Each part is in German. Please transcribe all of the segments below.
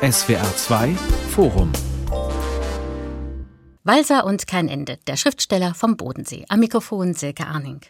SWR 2 Forum Walser und kein Ende, der Schriftsteller vom Bodensee. Am Mikrofon Silke Arning.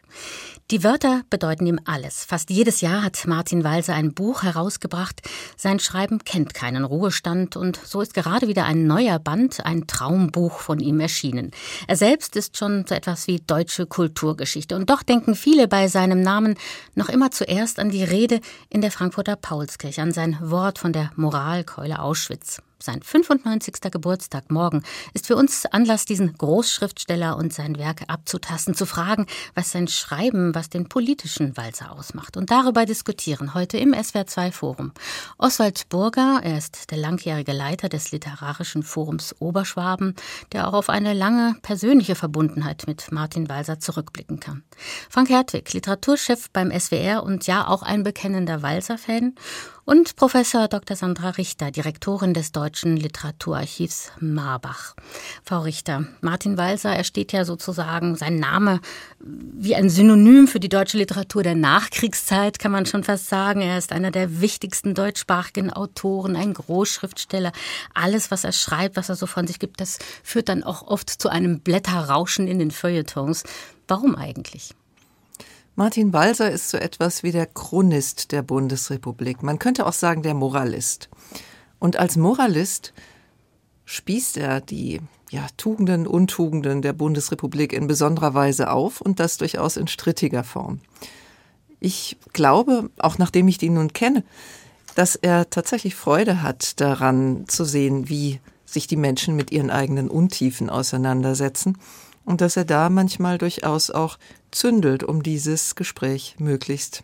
Die Wörter bedeuten ihm alles. Fast jedes Jahr hat Martin Walser ein Buch herausgebracht. Sein Schreiben kennt keinen Ruhestand und so ist gerade wieder ein neuer Band, ein Traumbuch von ihm erschienen. Er selbst ist schon so etwas wie deutsche Kulturgeschichte und doch denken viele bei seinem Namen noch immer zuerst an die Rede in der Frankfurter Paulskirche, an sein Wort von der Moralkeule Auschwitz. Sein 95. Geburtstag morgen ist für uns Anlass, diesen Großschriftsteller und sein Werk abzutasten, zu fragen, was sein Schreiben, was den politischen Walzer ausmacht. Und darüber diskutieren heute im SWR2 Forum. Oswald Burger, er ist der langjährige Leiter des Literarischen Forums Oberschwaben, der auch auf eine lange persönliche Verbundenheit mit Martin Walser zurückblicken kann. Frank Hertwig, Literaturchef beim SWR und ja auch ein bekennender Walser-Fan und Professor Dr. Sandra Richter, Direktorin des Deutschen Literaturarchivs Marbach. Frau Richter, Martin Walser, er steht ja sozusagen, sein Name wie ein Synonym für die deutsche Literatur der Nachkriegszeit, kann man schon fast sagen. Er ist einer der wichtigsten deutschsprachigen Autoren, ein Großschriftsteller. Alles, was er schreibt, was er so von sich gibt, das führt dann auch oft zu einem Blätterrauschen in den Feuilletons. Warum eigentlich? Martin Walser ist so etwas wie der Chronist der Bundesrepublik. Man könnte auch sagen der Moralist. Und als Moralist spießt er die ja, Tugenden, Untugenden der Bundesrepublik in besonderer Weise auf und das durchaus in strittiger Form. Ich glaube, auch nachdem ich ihn nun kenne, dass er tatsächlich Freude hat daran zu sehen, wie sich die Menschen mit ihren eigenen Untiefen auseinandersetzen und dass er da manchmal durchaus auch zündelt, um dieses Gespräch möglichst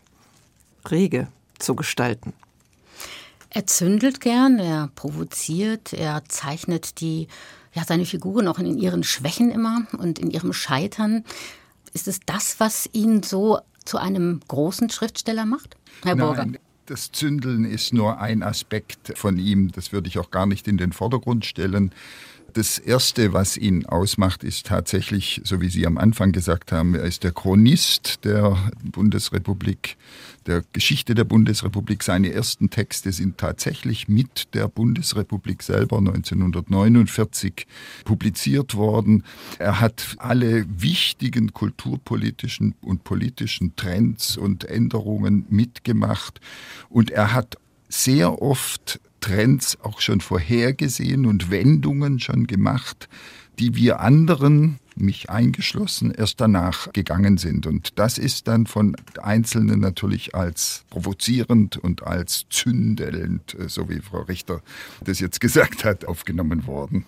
rege zu gestalten. Er zündelt gern, er provoziert, er zeichnet die, ja, seine Figuren auch in ihren Schwächen immer und in ihrem Scheitern. Ist es das, was ihn so zu einem großen Schriftsteller macht, Herr Burger? Nein. Das Zündeln ist nur ein Aspekt von ihm. Das würde ich auch gar nicht in den Vordergrund stellen. Das Erste, was ihn ausmacht, ist tatsächlich, so wie Sie am Anfang gesagt haben, er ist der Chronist der Bundesrepublik, der Geschichte der Bundesrepublik. Seine ersten Texte sind tatsächlich mit der Bundesrepublik selber 1949 publiziert worden. Er hat alle wichtigen kulturpolitischen und politischen Trends und Änderungen mitgemacht und er hat sehr oft Trends auch schon vorhergesehen und Wendungen schon gemacht, die wir anderen, mich eingeschlossen, erst danach gegangen sind. Und das ist dann von Einzelnen natürlich als provozierend und als zündelnd, äh, so wie Frau Richter das jetzt gesagt hat, aufgenommen worden.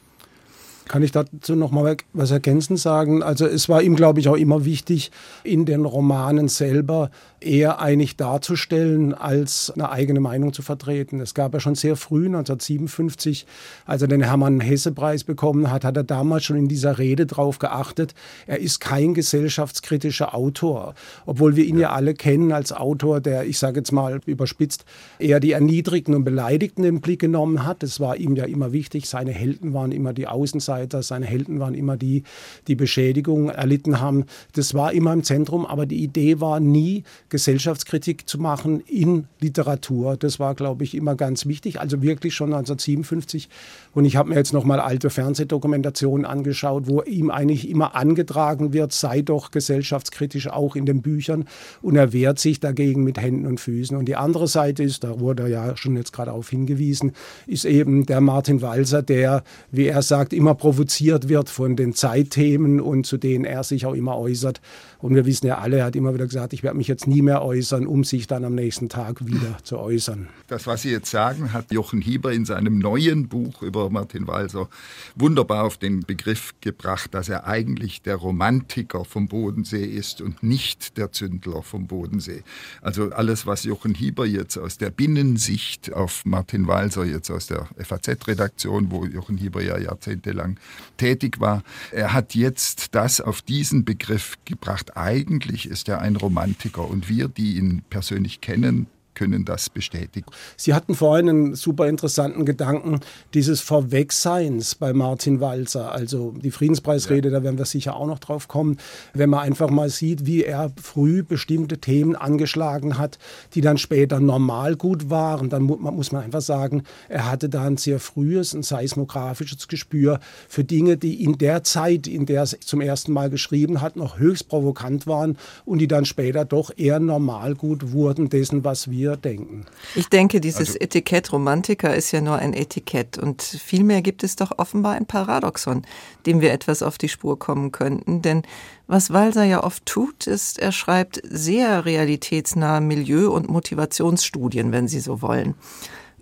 Kann ich dazu noch mal was ergänzend sagen? Also es war ihm, glaube ich, auch immer wichtig, in den Romanen selber eher eigentlich darzustellen, als eine eigene Meinung zu vertreten. Es gab ja schon sehr früh, 1957, als er den Hermann-Hesse-Preis bekommen hat, hat er damals schon in dieser Rede darauf geachtet, er ist kein gesellschaftskritischer Autor. Obwohl wir ihn ja, alle kennen als Autor, der, ich sage jetzt mal überspitzt, eher die Erniedrigten und Beleidigten im Blick genommen hat. Das war ihm ja immer wichtig. Seine Helden waren immer die Außenseiter, seine Helden waren immer die, die Beschädigung erlitten haben. Das war immer im Zentrum, aber die Idee war nie, Gesellschaftskritik zu machen in Literatur. Das war, glaube ich, immer ganz wichtig. Also wirklich schon 1957. Und ich habe mir jetzt noch mal alte Fernsehdokumentationen angeschaut, wo ihm eigentlich immer angetragen wird, sei doch gesellschaftskritisch auch in den Büchern. Und er wehrt sich dagegen mit Händen und Füßen. Und die andere Seite ist, da wurde ja schon jetzt gerade darauf hingewiesen, ist eben der Martin Walser, der, wie er sagt, immer provoziert wird von den Zeitthemen und zu denen er sich auch immer äußert. Und wir wissen ja alle, er hat immer wieder gesagt, ich werde mich jetzt nie mehr äußern, um sich dann am nächsten Tag wieder zu äußern. Das, was Sie jetzt sagen, hat Jochen Hieber in seinem neuen Buch über Martin Walser wunderbar auf den Begriff gebracht, dass er eigentlich der Romantiker vom Bodensee ist und nicht der Zündler vom Bodensee. Also alles, was Jochen Hieber jetzt aus der Binnensicht auf Martin Walser, jetzt aus der FAZ-Redaktion, wo Jochen Hieber ja jahrzehntelang tätig war, er hat jetzt das auf diesen Begriff gebracht. Eigentlich ist er ein Romantiker und wir, die ihn persönlich kennen, können das bestätigen. Sie hatten vorhin einen super interessanten Gedanken dieses Vorwegseins bei Martin Walzer, also die Friedenspreisrede, ja. da werden wir sicher auch noch drauf kommen, wenn man einfach mal sieht, wie er früh bestimmte Themen angeschlagen hat, die dann später normal gut waren, dann muss man einfach sagen, er hatte da ein sehr frühes, ein seismografisches Gespür für Dinge, die in der Zeit, in der er zum ersten Mal geschrieben hat, noch höchst provokant waren und die dann später doch eher normal gut wurden dessen, was wir denken. Ich denke, dieses also, Etikett Romantiker ist ja nur ein Etikett und vielmehr gibt es doch offenbar ein Paradoxon, dem wir etwas auf die Spur kommen könnten, denn was Walser ja oft tut, ist, er schreibt sehr realitätsnahe Milieu- und Motivationsstudien, wenn Sie so wollen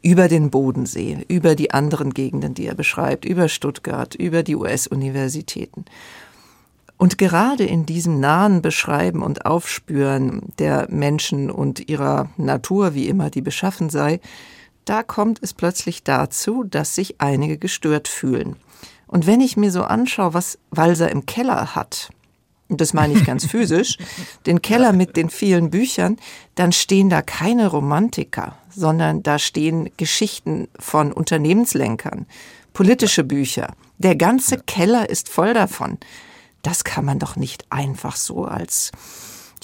über den Bodensee, über die anderen Gegenden, die er beschreibt, über Stuttgart, über die US-Universitäten. Und gerade in diesem nahen Beschreiben und Aufspüren der Menschen und ihrer Natur, wie immer die beschaffen sei, da kommt es plötzlich dazu, dass sich einige gestört fühlen. Und wenn ich mir so anschaue, was Walser im Keller hat, und das meine ich ganz physisch, den Keller mit den vielen Büchern, dann stehen da keine Romantiker, sondern da stehen Geschichten von Unternehmenslenkern, politische Bücher. Der ganze Keller ist voll davon das kann man doch nicht einfach so als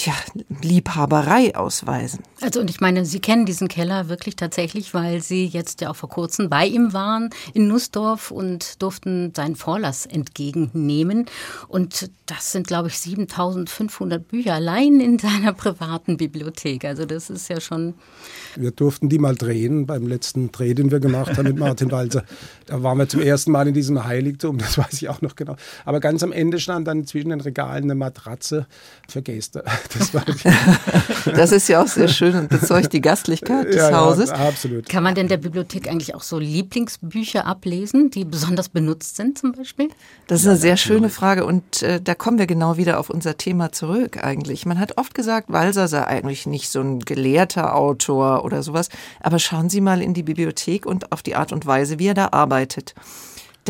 tja, Liebhaberei ausweisen. Also und ich meine, Sie kennen diesen Keller wirklich tatsächlich, weil Sie jetzt ja auch vor kurzem bei ihm waren in Nussdorf und durften seinen Vorlass entgegennehmen. Und das sind, glaube ich, 7500 Bücher allein in seiner privaten Bibliothek. Also das ist ja schon... Wir durften die mal drehen beim letzten Dreh, den wir gemacht haben mit Martin Walzer. Da waren wir zum ersten Mal in diesem Heiligtum, das weiß ich auch noch genau. Aber ganz am Ende stand dann zwischen den Regalen eine Matratze für Gäste. Das, das, ist ja auch sehr schön und bezeugt die Gastlichkeit des ja, Hauses. Ja, absolut. Kann man denn der Bibliothek eigentlich auch so Lieblingsbücher ablesen, die besonders benutzt sind zum Beispiel? Das ist eine sehr schöne Frage und äh, da kommen wir genau wieder auf unser Thema zurück eigentlich. Man hat oft gesagt, Walser sei eigentlich nicht so ein gelehrter Autor oder sowas, aber schauen Sie mal in die Bibliothek und auf die Art und Weise, wie er da arbeitet.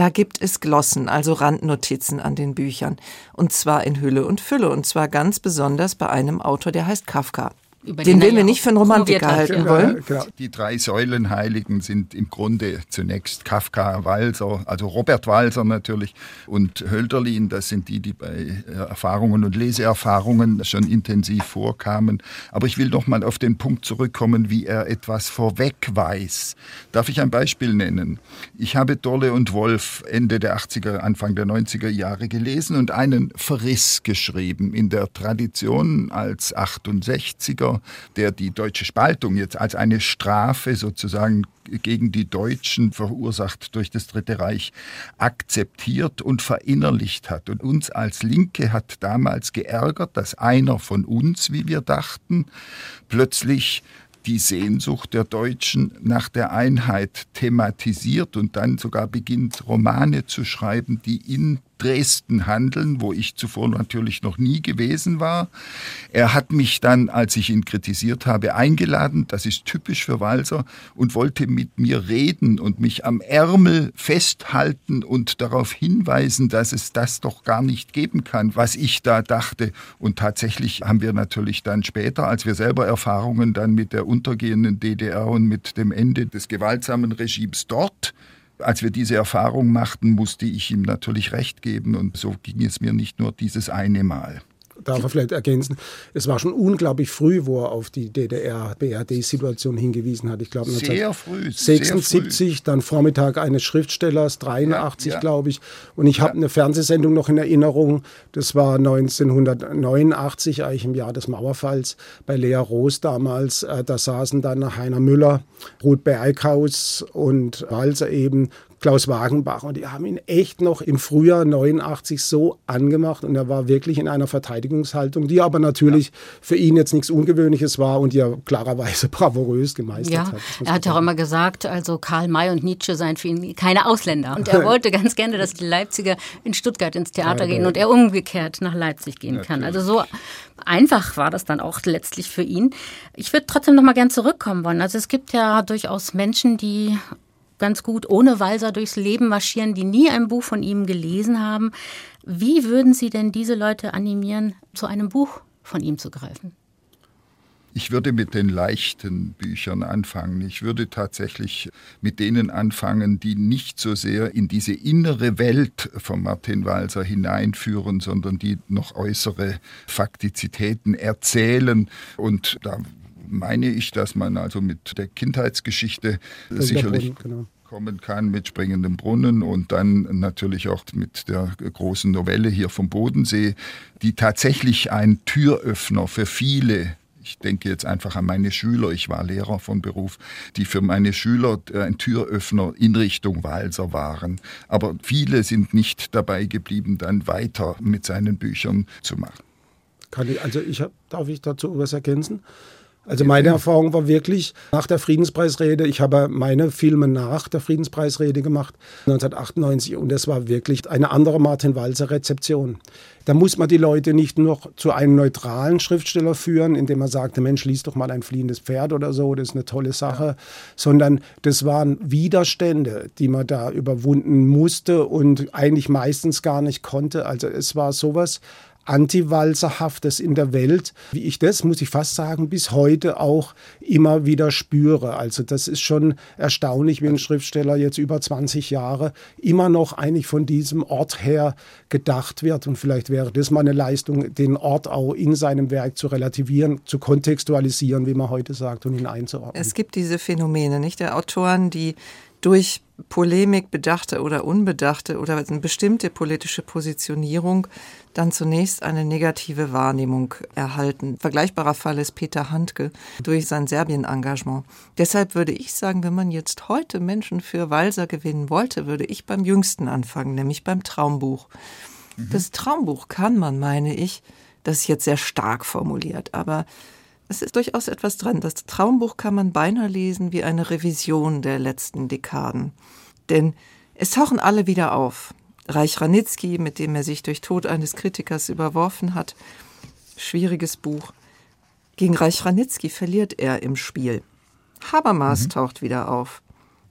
Da gibt es Glossen, also Randnotizen an den Büchern. Und zwar in Hülle und Fülle. Und zwar ganz besonders bei einem Autor, der heißt Kafka den, den wir nicht für einen Romantiker halten wollen. Genau. Die drei Säulenheiligen sind im Grunde zunächst Kafka, Walser, also Robert Walser natürlich und Hölderlin. Das sind die, die bei Erfahrungen und Leseerfahrungen schon intensiv vorkamen. Aber ich will noch mal auf den Punkt zurückkommen, wie er etwas vorweg weiß. Darf ich ein Beispiel nennen? Ich habe Dolle und Wolf Ende der 80er, Anfang der 90er Jahre gelesen und einen Verriss geschrieben in der Tradition als 68er der die deutsche Spaltung jetzt als eine Strafe sozusagen gegen die Deutschen verursacht durch das Dritte Reich akzeptiert und verinnerlicht hat. Und uns als Linke hat damals geärgert, dass einer von uns, wie wir dachten, plötzlich die Sehnsucht der Deutschen nach der Einheit thematisiert und dann sogar beginnt, Romane zu schreiben, die in Dresden handeln, wo ich zuvor natürlich noch nie gewesen war. Er hat mich dann, als ich ihn kritisiert habe, eingeladen, das ist typisch für Walser, und wollte mit mir reden und mich am Ärmel festhalten und darauf hinweisen, dass es das doch gar nicht geben kann, was ich da dachte. Und tatsächlich haben wir natürlich dann später, als wir selber Erfahrungen dann mit der untergehenden DDR und mit dem Ende des gewaltsamen Regimes dort als wir diese Erfahrung machten, musste ich ihm natürlich recht geben und so ging es mir nicht nur dieses eine Mal darf er vielleicht ergänzen, es war schon unglaublich früh, wo er auf die DDR-BRD-Situation hingewiesen hat. Ich glaube 1976, dann Vormittag eines Schriftstellers, 83 ja, ja. glaube ich. Und ich ja. habe eine Fernsehsendung noch in Erinnerung, das war 1989, eigentlich im Jahr des Mauerfalls, bei Lea Roos damals. Äh, da saßen dann Heiner Müller, Ruth Berghaus und Walser eben Klaus Wagenbach. Und die haben ihn echt noch im Frühjahr 89 so angemacht und er war wirklich in einer Verteidigungshaltung, die aber natürlich ja. für ihn jetzt nichts Ungewöhnliches war und die er klarerweise bravourös gemeistert ja, hat. Er hat auch immer gesagt, also Karl May und Nietzsche seien für ihn keine Ausländer. Und er wollte ganz gerne, dass die Leipziger in Stuttgart ins Theater ja, gehen und er umgekehrt nach Leipzig gehen natürlich. kann. Also so einfach war das dann auch letztlich für ihn. Ich würde trotzdem noch mal gern zurückkommen wollen. Also es gibt ja durchaus Menschen, die ganz gut ohne Walser durchs Leben marschieren, die nie ein Buch von ihm gelesen haben. Wie würden Sie denn diese Leute animieren, zu einem Buch von ihm zu greifen? Ich würde mit den leichten Büchern anfangen. Ich würde tatsächlich mit denen anfangen, die nicht so sehr in diese innere Welt von Martin Walser hineinführen, sondern die noch äußere Faktizitäten erzählen. Und da meine ich, dass man also mit der Kindheitsgeschichte das sicherlich genau kommen kann mit springendem Brunnen und dann natürlich auch mit der großen Novelle hier vom Bodensee, die tatsächlich ein Türöffner für viele ich denke jetzt einfach an meine Schüler, ich war Lehrer von Beruf, die für meine Schüler ein Türöffner in Richtung Walser waren. Aber viele sind nicht dabei geblieben, dann weiter mit seinen Büchern zu machen. Kann ich, also ich, darf ich dazu was ergänzen? Also meine Erfahrung war wirklich nach der Friedenspreisrede, ich habe meine Filme nach der Friedenspreisrede gemacht, 1998, und es war wirklich eine andere Martin Walser Rezeption. Da muss man die Leute nicht nur zu einem neutralen Schriftsteller führen, indem man sagte, Mensch, lies doch mal ein fliehendes Pferd oder so, das ist eine tolle Sache, ja. sondern das waren Widerstände, die man da überwunden musste und eigentlich meistens gar nicht konnte. Also es war sowas, Antiwalserhaftes in der Welt, wie ich das, muss ich fast sagen, bis heute auch immer wieder spüre. Also das ist schon erstaunlich, wie ein Schriftsteller jetzt über 20 Jahre immer noch eigentlich von diesem Ort her gedacht wird. Und vielleicht wäre das mal eine Leistung, den Ort auch in seinem Werk zu relativieren, zu kontextualisieren, wie man heute sagt, und ihn einzuordnen. Es gibt diese Phänomene, nicht der Autoren, die durch Polemik bedachte oder unbedachte oder eine bestimmte politische Positionierung dann zunächst eine negative Wahrnehmung erhalten. Vergleichbarer Fall ist Peter Handke durch sein Serbien-Engagement. Deshalb würde ich sagen, wenn man jetzt heute Menschen für Walser gewinnen wollte, würde ich beim Jüngsten anfangen, nämlich beim Traumbuch. Mhm. Das Traumbuch kann man, meine ich, das ist jetzt sehr stark formuliert, aber es ist durchaus etwas dran. Das Traumbuch kann man beinahe lesen wie eine Revision der letzten Dekaden. Denn es tauchen alle wieder auf. Reich Ranitzky, mit dem er sich durch Tod eines Kritikers überworfen hat. Schwieriges Buch. Gegen Reich Ranitzky verliert er im Spiel. Habermas mhm. taucht wieder auf,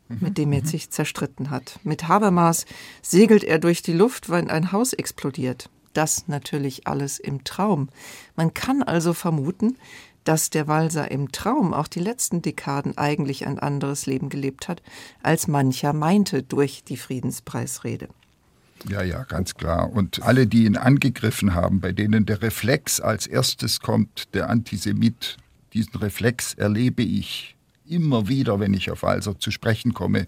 mhm. mit dem er mhm. sich zerstritten hat. Mit Habermas segelt er durch die Luft, weil ein Haus explodiert. Das natürlich alles im Traum. Man kann also vermuten, dass der Walser im Traum auch die letzten Dekaden eigentlich ein anderes Leben gelebt hat, als mancher meinte durch die Friedenspreisrede. Ja, ja, ganz klar. Und alle, die ihn angegriffen haben, bei denen der Reflex als erstes kommt, der Antisemit, diesen Reflex erlebe ich immer wieder, wenn ich auf Walser zu sprechen komme.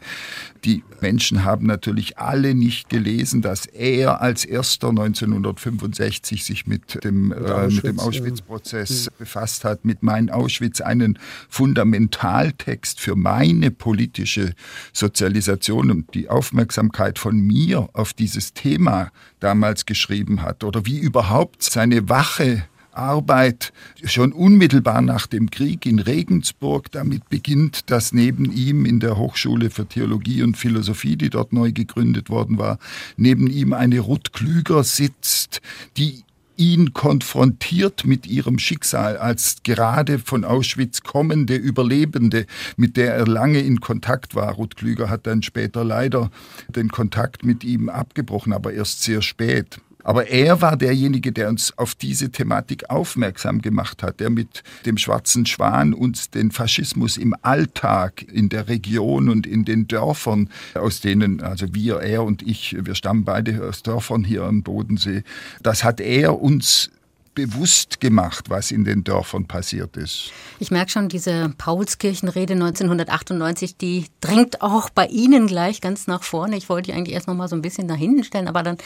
Die Menschen haben natürlich alle nicht gelesen, dass er als erster 1965 sich mit dem, äh, mit dem Auschwitz-Prozess ja. befasst hat, mit Mein Auschwitz, einen Fundamentaltext für meine politische Sozialisation und die Aufmerksamkeit von mir auf dieses Thema damals geschrieben hat oder wie überhaupt seine Wache Arbeit schon unmittelbar nach dem Krieg in Regensburg damit beginnt, dass neben ihm in der Hochschule für Theologie und Philosophie, die dort neu gegründet worden war, neben ihm eine Ruth Klüger sitzt, die ihn konfrontiert mit ihrem Schicksal als gerade von Auschwitz kommende Überlebende, mit der er lange in Kontakt war. Ruth Klüger hat dann später leider den Kontakt mit ihm abgebrochen, aber erst sehr spät. Aber er war derjenige, der uns auf diese Thematik aufmerksam gemacht hat, der mit dem Schwarzen Schwan uns den Faschismus im Alltag in der Region und in den Dörfern, aus denen, also wir, er und ich, wir stammen beide aus Dörfern hier am Bodensee, das hat er uns bewusst gemacht, was in den Dörfern passiert ist. Ich merke schon, diese Paulskirchenrede 1998, die drängt auch bei Ihnen gleich ganz nach vorne. Ich wollte die eigentlich erst noch mal so ein bisschen nach hinten stellen, aber dann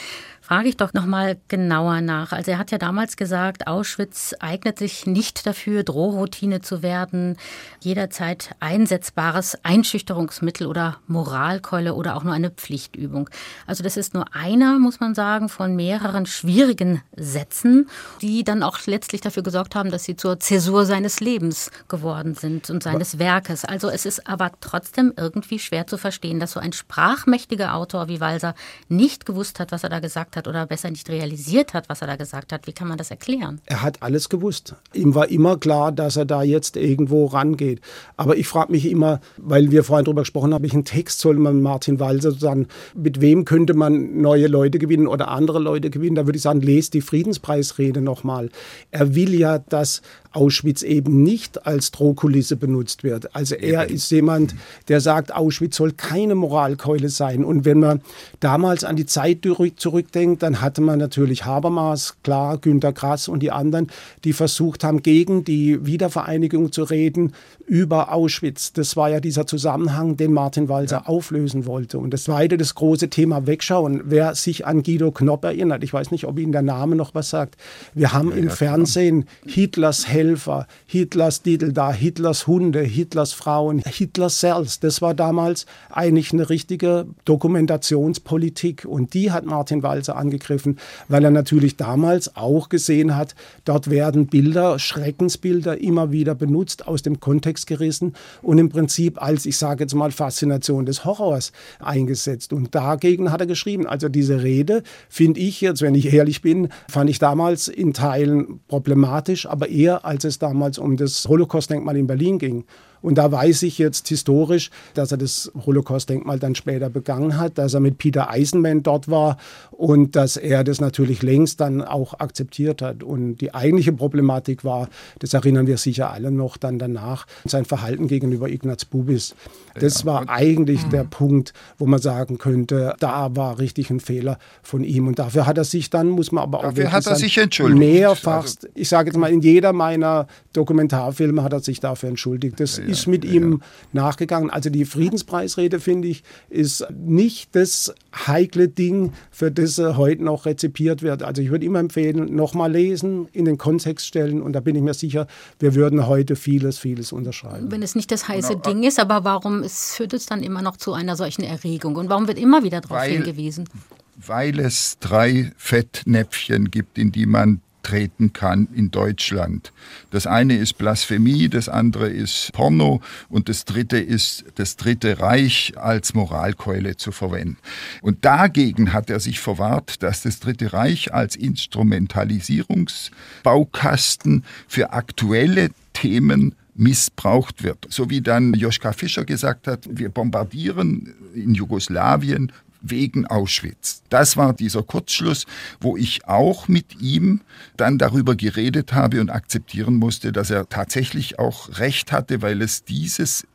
frage ich doch noch mal genauer nach. Also er hat ja damals gesagt, Auschwitz eignet sich nicht dafür, Drohroutine zu werden, jederzeit einsetzbares Einschüchterungsmittel oder Moralkeule oder auch nur eine Pflichtübung. Also das ist nur einer, muss man sagen, von mehreren schwierigen Sätzen, die die dann auch letztlich dafür gesorgt haben, dass sie zur Zäsur seines Lebens geworden sind und seines Werkes. Also es ist aber trotzdem irgendwie schwer zu verstehen, dass so ein sprachmächtiger Autor wie Walser nicht gewusst hat, was er da gesagt hat oder besser nicht realisiert hat, was er da gesagt hat. Wie kann man das erklären? Er hat alles gewusst. Ihm war immer klar, dass er da jetzt irgendwo rangeht. Aber ich frage mich immer, weil wir vorhin darüber gesprochen haben, welchen Text soll man Martin Walser sagen, mit wem könnte man neue Leute gewinnen oder andere Leute gewinnen? Da würde ich sagen, lest die Friedenspreisrede noch nochmal. Er will ja, dass Auschwitz eben nicht als Drohkulisse benutzt wird. Also er ist jemand, der sagt, Auschwitz soll keine Moralkeule sein. Und wenn man damals an die Zeit zurückdenkt, dann hatte man natürlich Habermas, klar, Günter Grass und die anderen, die versucht haben, gegen die Wiedervereinigung zu reden über Auschwitz. Das war ja dieser Zusammenhang, den Martin Walser ja. auflösen wollte. Und das zweite, das große Thema Wegschauen. Wer sich an Guido Knopp erinnert, ich weiß nicht, ob Ihnen der Name noch was sagt. Wir haben ja, im ja, Fernsehen Hitlers Helfer, Hitlers Diddle da, Hitlers Hunde, Hitlers Frauen, Hitlers Cells. Das war damals eigentlich eine richtige Dokumentationspolitik. Und die hat Martin Walser angegriffen, weil er natürlich damals auch gesehen hat, dort werden Bilder, Schreckensbilder immer wieder benutzt, aus dem Kontext gerissen und im Prinzip als, ich sage jetzt mal, Faszination des Horrors eingesetzt. Und dagegen hat er geschrieben. Also diese Rede finde ich jetzt, wenn ich ehrlich bin, fand ich damals in Teilen problematisch, aber eher als es damals um das Holocaust-Denkmal in Berlin ging. Und da weiß ich jetzt historisch, dass er das Holocaust-Denkmal dann später begangen hat, dass er mit Peter Eisenman dort war und dass er das natürlich längst dann auch akzeptiert hat. Und die eigentliche Problematik war, das erinnern wir sicher alle noch dann danach, sein Verhalten gegenüber Ignaz Bubis. Das ja. war eigentlich mhm. der Punkt, wo man sagen könnte, da war richtig ein Fehler von ihm. Und dafür hat er sich dann, muss man aber auch dafür hat er sich entschuldigt. mehrfach, also, ich sage jetzt mal, in jeder meiner Dokumentarfilme hat er sich dafür entschuldigt. Das ja, ist mit ja, ihm nachgegangen. Also die Friedenspreisrede, finde ich, ist nicht das heikle Ding, für das er heute noch rezipiert wird. Also ich würde immer empfehlen, nochmal lesen, in den Kontext stellen und da bin ich mir sicher, wir würden heute vieles, vieles unterschreiben. Wenn es nicht das heiße Ding ist, aber warum es führt es dann immer noch zu einer solchen Erregung und warum wird immer wieder darauf hingewiesen? Weil es drei Fettnäpfchen gibt, in die man treten kann in Deutschland. Das eine ist Blasphemie, das andere ist Porno und das dritte ist das Dritte Reich als Moralkeule zu verwenden. Und dagegen hat er sich verwahrt, dass das Dritte Reich als Instrumentalisierungsbaukasten für aktuelle Themen missbraucht wird. So wie dann Joschka Fischer gesagt hat, wir bombardieren in Jugoslawien wegen Auschwitz. Das war dieser Kurzschluss, wo ich auch mit ihm dann darüber geredet habe und akzeptieren musste, dass er tatsächlich auch recht hatte, weil es dieses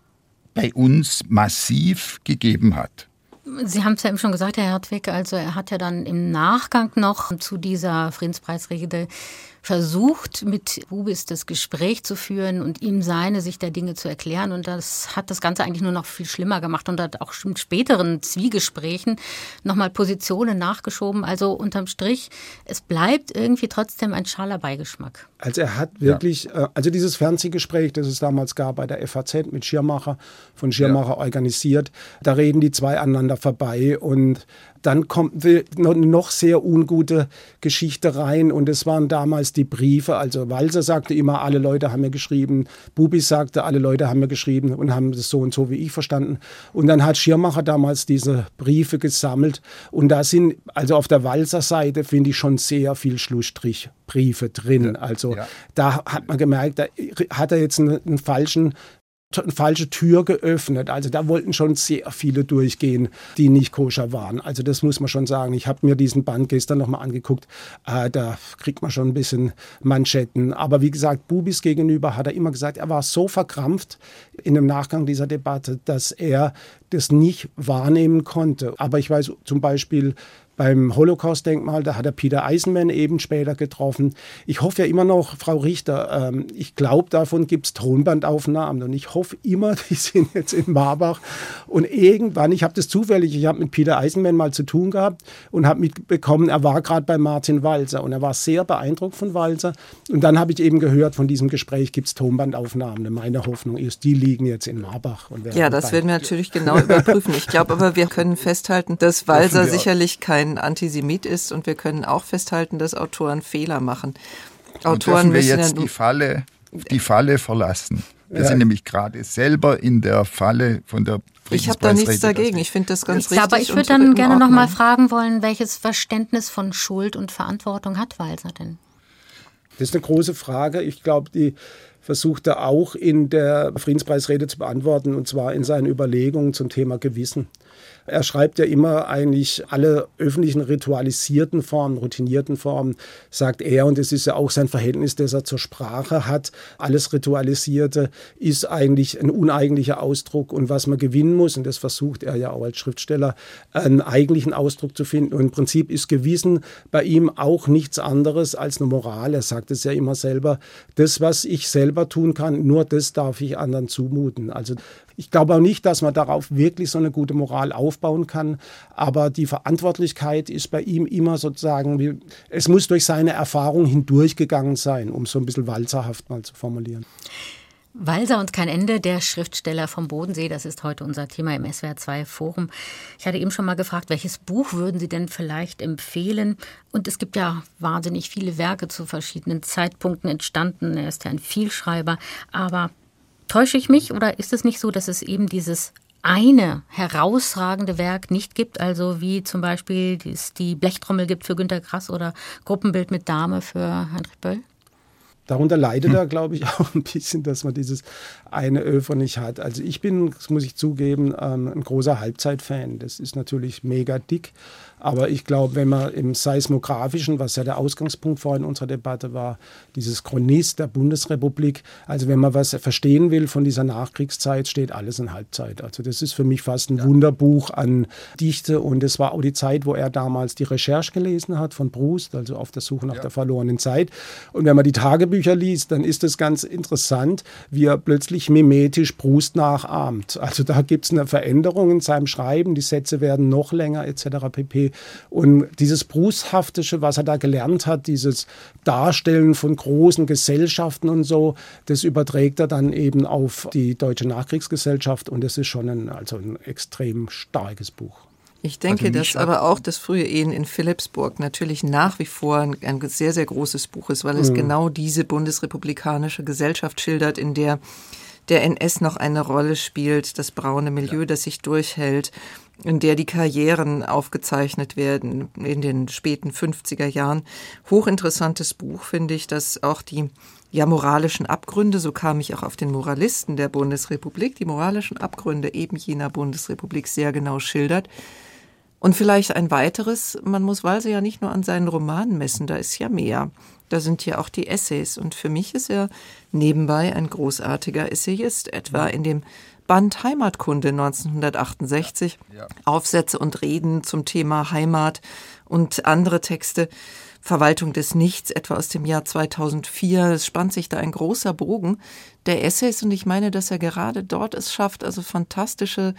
bei uns massiv gegeben hat. Sie haben es ja eben schon gesagt, Herr Hertwig, also er hat ja dann im Nachgang noch zu dieser Friedenspreisrede versucht, mit Bubis das Gespräch zu führen und ihm seine Sicht der Dinge zu erklären. Und das hat das Ganze eigentlich nur noch viel schlimmer gemacht und hat auch mit späteren Zwiegesprächen nochmal Positionen nachgeschoben. Also unterm Strich, es bleibt irgendwie trotzdem ein schaler Beigeschmack. Also er hat wirklich, ja. Äh, also dieses Fernsehgespräch, das es damals gab bei der FAZ mit Schirmacher, von Schirmacher ja. organisiert, da reden die zwei aneinander vorbei und dann kommt eine noch sehr ungute Geschichte rein und es waren damals die Briefe. Also Walser sagte immer, alle Leute haben mir geschrieben, Bubi sagte, alle Leute haben mir geschrieben und haben das so und so wie ich verstanden. Und dann hat Schirmacher damals diese Briefe gesammelt und da sind, also auf der Walser Seite finde ich schon sehr viel Schlussstrichbriefe drin. Also ja. da hat man gemerkt, da hat er jetzt einen, einen falschen falsche Tür geöffnet. Also da wollten schon sehr viele durchgehen, die nicht koscher waren. Also das muss man schon sagen. Ich habe mir diesen Band gestern nochmal angeguckt. Äh, da kriegt man schon ein bisschen Manschetten. Aber wie gesagt, Bubis gegenüber hat er immer gesagt, er war so verkrampft in dem Nachgang dieser Debatte, dass er das nicht wahrnehmen konnte. Aber ich weiß zum Beispiel, beim Holocaust-Denkmal, da hat er Peter Eisenman eben später getroffen. Ich hoffe ja immer noch, Frau Richter, ähm, ich glaube, davon gibt es Tonbandaufnahmen und ich hoffe immer, die sind jetzt in Marbach. Und irgendwann, ich habe das zufällig, ich habe mit Peter Eisenman mal zu tun gehabt und habe mitbekommen, er war gerade bei Martin Walser und er war sehr beeindruckt von Walser. Und dann habe ich eben gehört, von diesem Gespräch gibt es Tonbandaufnahmen. Meine Hoffnung ist, die liegen jetzt in Marbach. ja, das werden wir natürlich genau überprüfen. Ich glaube aber, wir können festhalten, dass Walser sicherlich kein kein Antisemit ist und wir können auch festhalten, dass Autoren Fehler machen. Autoren und dürfen wir jetzt die Falle, die Falle verlassen. Wir ja. sind nämlich gerade selber in der Falle von der ich habe da nichts dagegen. Ich finde das ganz richtig. Aber ich würde dann gerne noch mal fragen wollen, welches Verständnis von Schuld und Verantwortung hat Walser denn? Das ist eine große Frage. Ich glaube, die versucht er auch in der Friedenspreisrede zu beantworten, und zwar in seinen Überlegungen zum Thema Gewissen. Er schreibt ja immer eigentlich alle öffentlichen ritualisierten Formen, routinierten Formen, sagt er, und es ist ja auch sein Verhältnis, das er zur Sprache hat. Alles Ritualisierte ist eigentlich ein uneigentlicher Ausdruck und was man gewinnen muss, und das versucht er ja auch als Schriftsteller, einen eigentlichen Ausdruck zu finden. Und im Prinzip ist Gewissen bei ihm auch nichts anderes als eine Moral. Er sagt es ja immer selber, das, was ich selber tun kann, nur das darf ich anderen zumuten. Also ich glaube auch nicht, dass man darauf wirklich so eine gute Moral aufbauen kann. Aber die Verantwortlichkeit ist bei ihm immer sozusagen, es muss durch seine Erfahrung hindurchgegangen sein, um so ein bisschen walzerhaft mal zu formulieren. Walser und kein Ende, der Schriftsteller vom Bodensee, das ist heute unser Thema im SWR2 Forum. Ich hatte eben schon mal gefragt, welches Buch würden Sie denn vielleicht empfehlen? Und es gibt ja wahnsinnig viele Werke zu verschiedenen Zeitpunkten entstanden. Er ist ja ein Vielschreiber. Aber Täusche ich mich oder ist es nicht so, dass es eben dieses eine herausragende Werk nicht gibt, also wie zum Beispiel es die Blechtrommel gibt für Günter Grass oder Gruppenbild mit Dame für Heinrich Böll? Darunter leidet hm. er, glaube ich, auch ein bisschen, dass man dieses eine Öfer nicht hat. Also ich bin, das muss ich zugeben, ähm, ein großer Halbzeitfan. Das ist natürlich mega dick. Aber ich glaube, wenn man im Seismografischen, was ja der Ausgangspunkt vorhin unserer Debatte war, dieses Chronist der Bundesrepublik, also wenn man was verstehen will von dieser Nachkriegszeit, steht alles in Halbzeit. Also das ist für mich fast ein ja. Wunderbuch an Dichte und es war auch die Zeit, wo er damals die Recherche gelesen hat von Proust, also auf der Suche nach ja. der verlorenen Zeit. Und wenn man die Tagebücher liest, dann ist es ganz interessant, wie er plötzlich mimetisch Proust nachahmt. Also da gibt es eine Veränderung in seinem Schreiben, die Sätze werden noch länger etc. pp. Und dieses Bruchshaftische, was er da gelernt hat, dieses Darstellen von großen Gesellschaften und so, das überträgt er dann eben auf die deutsche Nachkriegsgesellschaft und das ist schon ein, also ein extrem starkes Buch. Ich denke, also dass aber auch das frühe Ehen in Philipsburg natürlich nach wie vor ein, ein sehr, sehr großes Buch ist, weil es mhm. genau diese bundesrepublikanische Gesellschaft schildert, in der der NS noch eine Rolle spielt, das braune Milieu, das sich durchhält, in der die Karrieren aufgezeichnet werden in den späten 50er Jahren. Hochinteressantes Buch finde ich, das auch die ja moralischen Abgründe, so kam ich auch auf den Moralisten der Bundesrepublik, die moralischen Abgründe eben jener Bundesrepublik sehr genau schildert. Und vielleicht ein weiteres, man muss Walse ja nicht nur an seinen Romanen messen, da ist ja mehr. Da sind ja auch die Essays. Und für mich ist er nebenbei ein großartiger Essayist, etwa in dem Band Heimatkunde 1968, ja, ja. Aufsätze und Reden zum Thema Heimat und andere Texte. Verwaltung des Nichts, etwa aus dem Jahr 2004. Es spannt sich da ein großer Bogen der Essays und ich meine, dass er gerade dort es schafft, also fantastische,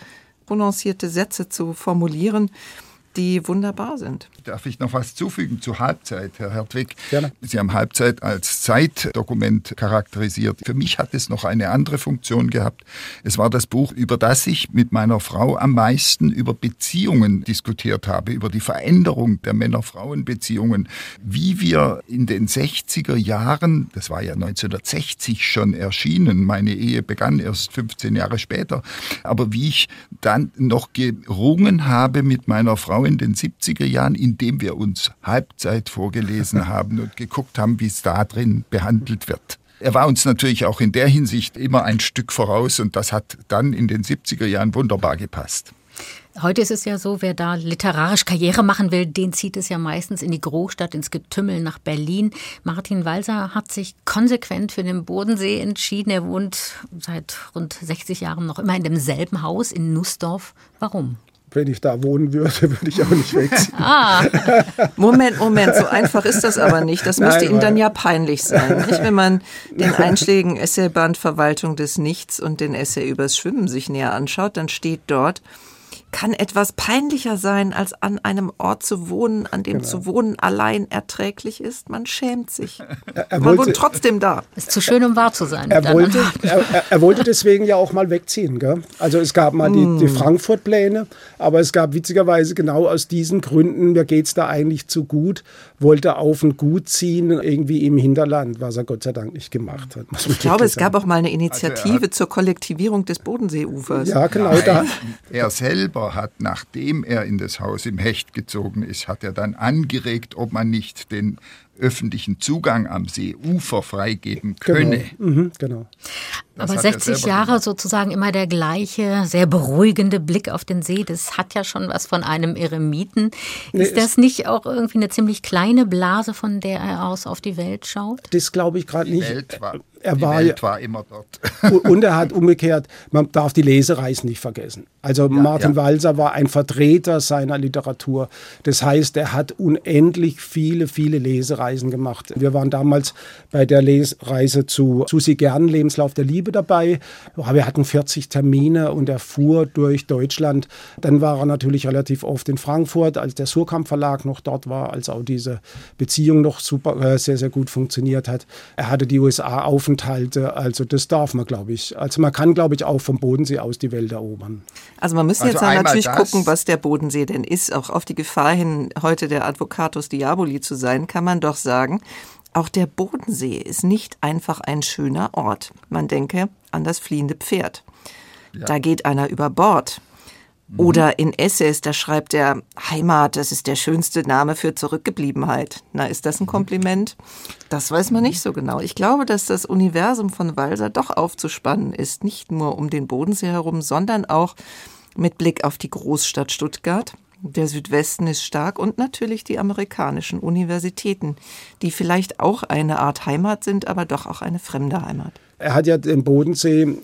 prononcierte Sätze zu formulieren die wunderbar sind. Darf ich noch was zufügen zur Halbzeit, Herr Hertwig? Gerne. Sie haben Halbzeit als Zeitdokument charakterisiert. Für mich hat es noch eine andere Funktion gehabt. Es war das Buch, über das ich mit meiner Frau am meisten über Beziehungen diskutiert habe, über die Veränderung der Männer-Frauen-Beziehungen, wie wir in den 60er Jahren, das war ja 1960 schon erschienen, meine Ehe begann erst 15 Jahre später, aber wie ich dann noch gerungen habe mit meiner Frau, genau in den 70er Jahren, indem wir uns Halbzeit vorgelesen haben und geguckt haben, wie es da drin behandelt wird. Er war uns natürlich auch in der Hinsicht immer ein Stück voraus und das hat dann in den 70er Jahren wunderbar gepasst. Heute ist es ja so, wer da literarisch Karriere machen will, den zieht es ja meistens in die Großstadt, ins Getümmel nach Berlin. Martin Walser hat sich konsequent für den Bodensee entschieden. Er wohnt seit rund 60 Jahren noch immer in demselben Haus in Nussdorf. Warum? Wenn ich da wohnen würde, würde ich auch nicht wegziehen. ah. Moment, Moment, so einfach ist das aber nicht. Das müsste Nein, Ihnen dann ja peinlich sein, nicht? wenn man den Einschlägen Essayband Verwaltung des Nichts und den Essay übers Schwimmen sich näher anschaut, dann steht dort, kann etwas peinlicher sein, als an einem Ort zu wohnen, an dem genau. zu wohnen allein erträglich ist. Man schämt sich. Er, er Man wollte, wohnt trotzdem da. Ist zu schön, um wahr zu sein. Er wollte, er, er, wollte deswegen ja auch mal wegziehen. Gell? Also es gab mal die, die hm. Frankfurt-Pläne, aber es gab witzigerweise genau aus diesen Gründen, mir geht es da eigentlich zu gut, wollte auf ein Gut ziehen, irgendwie im Hinterland, was er Gott sei Dank nicht gemacht hat. Ich glaube, es gab auch mal eine Initiative also zur Kollektivierung des Bodenseeufers. Ja, genau. Nein, da. Er selber Nachbar hat, nachdem er in das Haus im Hecht gezogen ist, hat er dann angeregt, ob man nicht den öffentlichen Zugang am Seeufer freigeben könne. Genau. Mhm, genau. Aber 60 Jahre gemacht. sozusagen immer der gleiche, sehr beruhigende Blick auf den See, das hat ja schon was von einem Eremiten. Nee, ist das nicht auch irgendwie eine ziemlich kleine Blase, von der er aus auf die Welt schaut? Das glaube ich gerade nicht. Welt war er die war, Welt war immer dort. und er hat umgekehrt, man darf die Lesereisen nicht vergessen. Also ja, Martin ja. Walser war ein Vertreter seiner Literatur. Das heißt, er hat unendlich viele, viele Lesereisen gemacht. Wir waren damals bei der Lesereise zu Susi Gern, Lebenslauf der Liebe dabei. Wir hatten 40 Termine und er fuhr durch Deutschland. Dann war er natürlich relativ oft in Frankfurt, als der Surkamp Verlag noch dort war, als auch diese Beziehung noch super, äh, sehr, sehr gut funktioniert hat. Er hatte die USA auf Aufenthalte. Also das darf man, glaube ich. Also man kann, glaube ich, auch vom Bodensee aus die Welt erobern. Also man müsste also jetzt natürlich gucken, was der Bodensee denn ist. Auch auf die Gefahr hin, heute der Advocatus Diaboli zu sein, kann man doch sagen, auch der Bodensee ist nicht einfach ein schöner Ort. Man denke an das fliehende Pferd. Ja. Da geht einer über Bord. Mhm. Oder in Essays, da schreibt er, Heimat, das ist der schönste Name für Zurückgebliebenheit. Na, ist das ein mhm. Kompliment? Das weiß man nicht so genau. Ich glaube, dass das Universum von Walser doch aufzuspannen ist, nicht nur um den Bodensee herum, sondern auch mit Blick auf die Großstadt Stuttgart. Der Südwesten ist stark und natürlich die amerikanischen Universitäten, die vielleicht auch eine Art Heimat sind, aber doch auch eine fremde Heimat. Er hat ja den Bodensee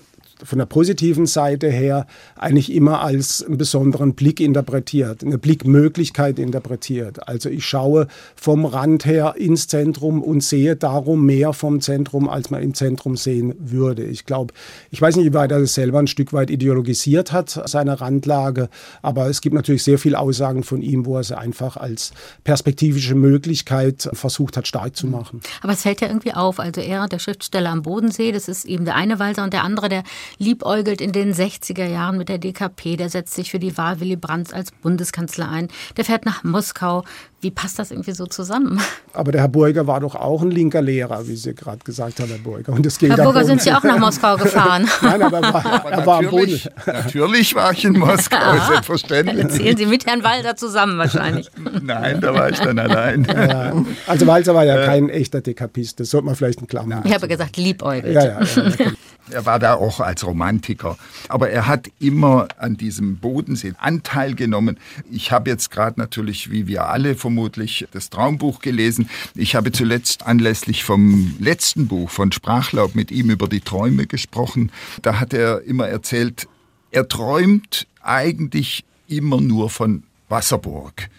von der positiven Seite her eigentlich immer als einen besonderen Blick interpretiert, eine Blickmöglichkeit interpretiert. Also ich schaue vom Rand her ins Zentrum und sehe darum mehr vom Zentrum, als man im Zentrum sehen würde. Ich glaube, ich weiß nicht, wie weit er das selber ein Stück weit ideologisiert hat, seine Randlage, aber es gibt natürlich sehr viele Aussagen von ihm, wo er sie einfach als perspektivische Möglichkeit versucht hat, stark zu machen. Aber es fällt ja irgendwie auf, also er, der Schriftsteller am Bodensee, das ist eben der eine Walser und der andere, der liebäugelt in den 60er Jahren mit der DKP, der setzt sich für die Wahl Willy Brandt als Bundeskanzler ein, der fährt nach Moskau. Wie passt das irgendwie so zusammen? Aber der Herr Burger war doch auch ein linker Lehrer, wie Sie gerade gesagt haben, Herr Burger. Und das ging Herr Burger, sind Sie auch nach Moskau gefahren? Nein, aber er war, aber er war am Boden. Natürlich war ich in Moskau, ah, selbstverständlich. Erzählen Sie mit Herrn Walter zusammen wahrscheinlich. Nein, da war ich dann allein. Ja, also Walter war ja kein echter Dekapist, das sollte man vielleicht in Klammern Ich habe gesagt, liebäugelt. Ja, ja, ja, er war da auch als Romantiker. Aber er hat immer an diesem Bodensee Anteil genommen. Ich habe jetzt gerade natürlich, wie wir alle vermutlich, das Traumbuch gelesen. Ich habe zuletzt anlässlich vom letzten Buch von Sprachlaub mit ihm über die Träume gesprochen. Da hat er immer erzählt, er träumt eigentlich immer nur von Wasserburg.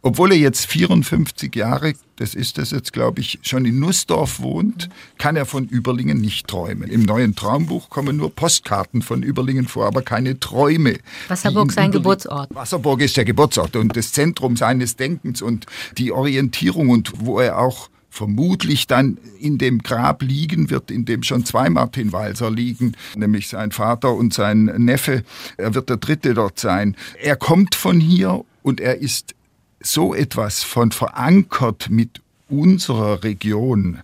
Obwohl er jetzt 54 Jahre, das ist das jetzt, glaube ich, schon in Nussdorf wohnt, kann er von Überlingen nicht träumen. Im neuen Traumbuch kommen nur Postkarten von Überlingen vor, aber keine Träume. Wasserburg sein Geburtsort. Wasserburg ist der Geburtsort und das Zentrum seines Denkens und die Orientierung und wo er auch vermutlich dann in dem Grab liegen wird, in dem schon zwei Martin Walser liegen, nämlich sein Vater und sein Neffe. Er wird der dritte dort sein. Er kommt von hier und er ist so etwas von verankert mit unserer Region